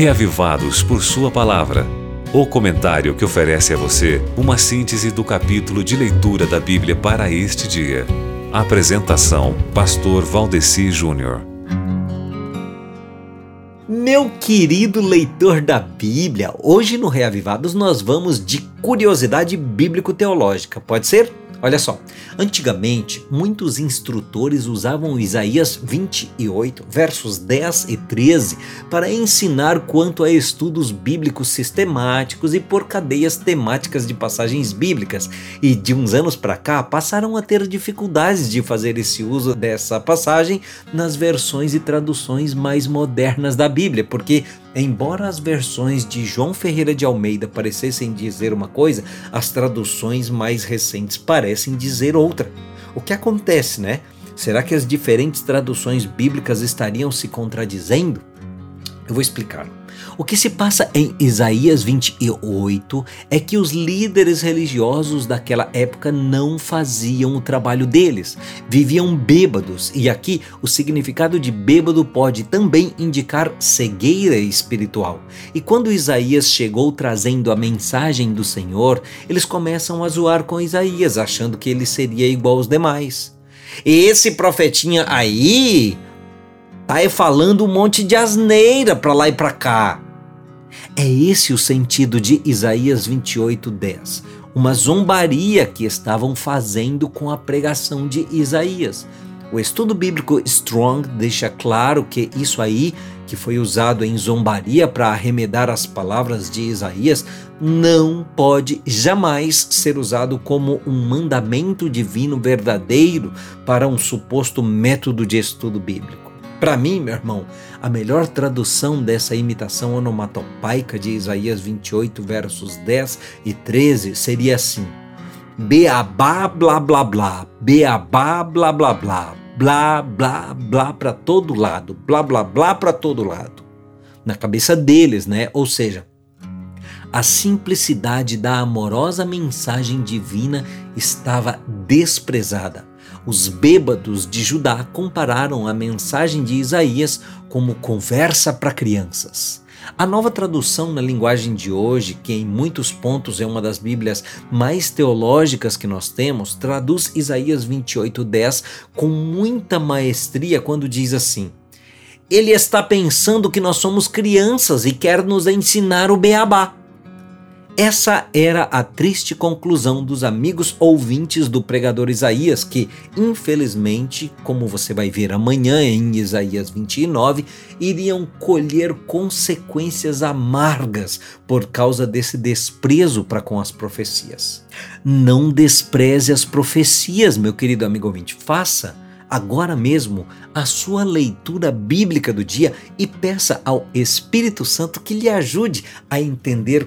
Reavivados por Sua Palavra. O comentário que oferece a você uma síntese do capítulo de leitura da Bíblia para este dia. Apresentação: Pastor Valdeci Júnior. Meu querido leitor da Bíblia, hoje no Reavivados nós vamos de curiosidade bíblico-teológica, pode ser? Olha só, antigamente muitos instrutores usavam Isaías 28, versos 10 e 13, para ensinar quanto a estudos bíblicos sistemáticos e por cadeias temáticas de passagens bíblicas, e de uns anos para cá passaram a ter dificuldades de fazer esse uso dessa passagem nas versões e traduções mais modernas da Bíblia, porque Embora as versões de João Ferreira de Almeida parecessem dizer uma coisa, as traduções mais recentes parecem dizer outra. O que acontece, né? Será que as diferentes traduções bíblicas estariam se contradizendo? Eu vou explicar. O que se passa em Isaías 28 é que os líderes religiosos daquela época não faziam o trabalho deles, viviam bêbados, e aqui o significado de bêbado pode também indicar cegueira espiritual. E quando Isaías chegou trazendo a mensagem do Senhor, eles começam a zoar com Isaías, achando que ele seria igual aos demais. Esse profetinha aí tá falando um monte de asneira para lá e para cá. É esse o sentido de Isaías 28:10, uma zombaria que estavam fazendo com a pregação de Isaías. O estudo bíblico Strong deixa claro que isso aí, que foi usado em zombaria para arremedar as palavras de Isaías, não pode jamais ser usado como um mandamento divino verdadeiro para um suposto método de estudo bíblico. Para mim, meu irmão, a melhor tradução dessa imitação onomatopaica de Isaías 28, versos 10 e 13 seria assim: Beabá, blá, blá, blá, beabá, blá, blá, blá, blá, blá, blá para todo lado, blá, blá, blá para todo lado. Na cabeça deles, né? Ou seja, a simplicidade da amorosa mensagem divina estava desprezada. Os bêbados de Judá compararam a mensagem de Isaías como conversa para crianças. A nova tradução na linguagem de hoje, que em muitos pontos é uma das Bíblias mais teológicas que nós temos, traduz Isaías 28:10 com muita maestria quando diz assim: Ele está pensando que nós somos crianças e quer nos ensinar o beabá. Essa era a triste conclusão dos amigos ouvintes do pregador Isaías, que, infelizmente, como você vai ver amanhã em Isaías 29, iriam colher consequências amargas por causa desse desprezo para com as profecias. Não despreze as profecias, meu querido amigo ouvinte, faça agora mesmo a sua leitura bíblica do dia e peça ao Espírito Santo que lhe ajude a entender